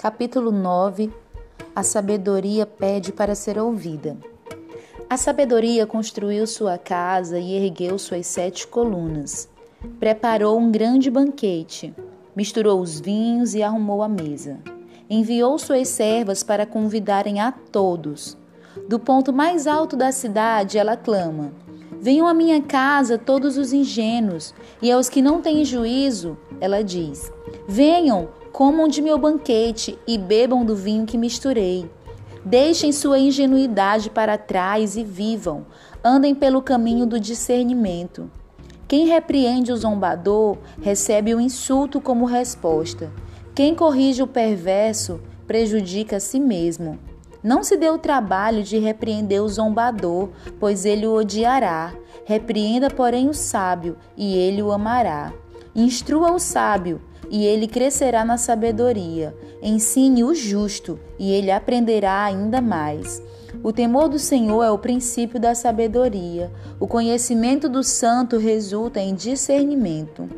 Capítulo 9 A sabedoria pede para ser ouvida. A sabedoria construiu sua casa e ergueu suas sete colunas. Preparou um grande banquete, misturou os vinhos e arrumou a mesa. Enviou suas servas para convidarem a todos. Do ponto mais alto da cidade, ela clama: Venham à minha casa todos os ingênuos, e aos que não têm juízo, ela diz: Venham, comam de meu banquete e bebam do vinho que misturei. Deixem sua ingenuidade para trás e vivam, andem pelo caminho do discernimento. Quem repreende o zombador recebe o insulto como resposta. Quem corrige o perverso prejudica a si mesmo. Não se dê o trabalho de repreender o zombador, pois ele o odiará. Repreenda, porém, o sábio, e ele o amará. Instrua o sábio, e ele crescerá na sabedoria. Ensine o justo, e ele aprenderá ainda mais. O temor do Senhor é o princípio da sabedoria. O conhecimento do santo resulta em discernimento.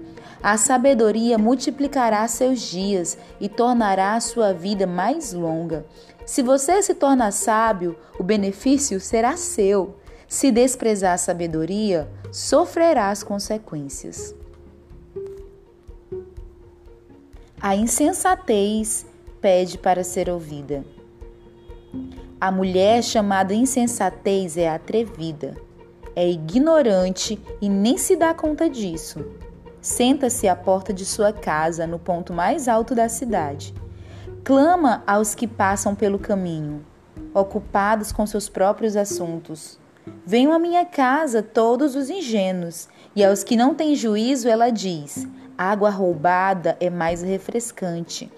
A sabedoria multiplicará seus dias e tornará a sua vida mais longa. Se você se torna sábio, o benefício será seu. Se desprezar a sabedoria, sofrerá as consequências. A insensatez pede para ser ouvida. A mulher chamada insensatez é atrevida, é ignorante e nem se dá conta disso. Senta-se à porta de sua casa, no ponto mais alto da cidade. Clama aos que passam pelo caminho, ocupados com seus próprios assuntos. Venham à minha casa todos os ingênuos, e aos que não têm juízo ela diz: Água roubada é mais refrescante.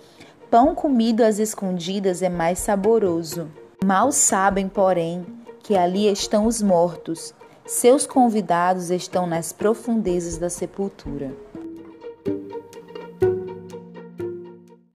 Pão comido às escondidas é mais saboroso. Mal sabem, porém, que ali estão os mortos. Seus convidados estão nas profundezas da sepultura.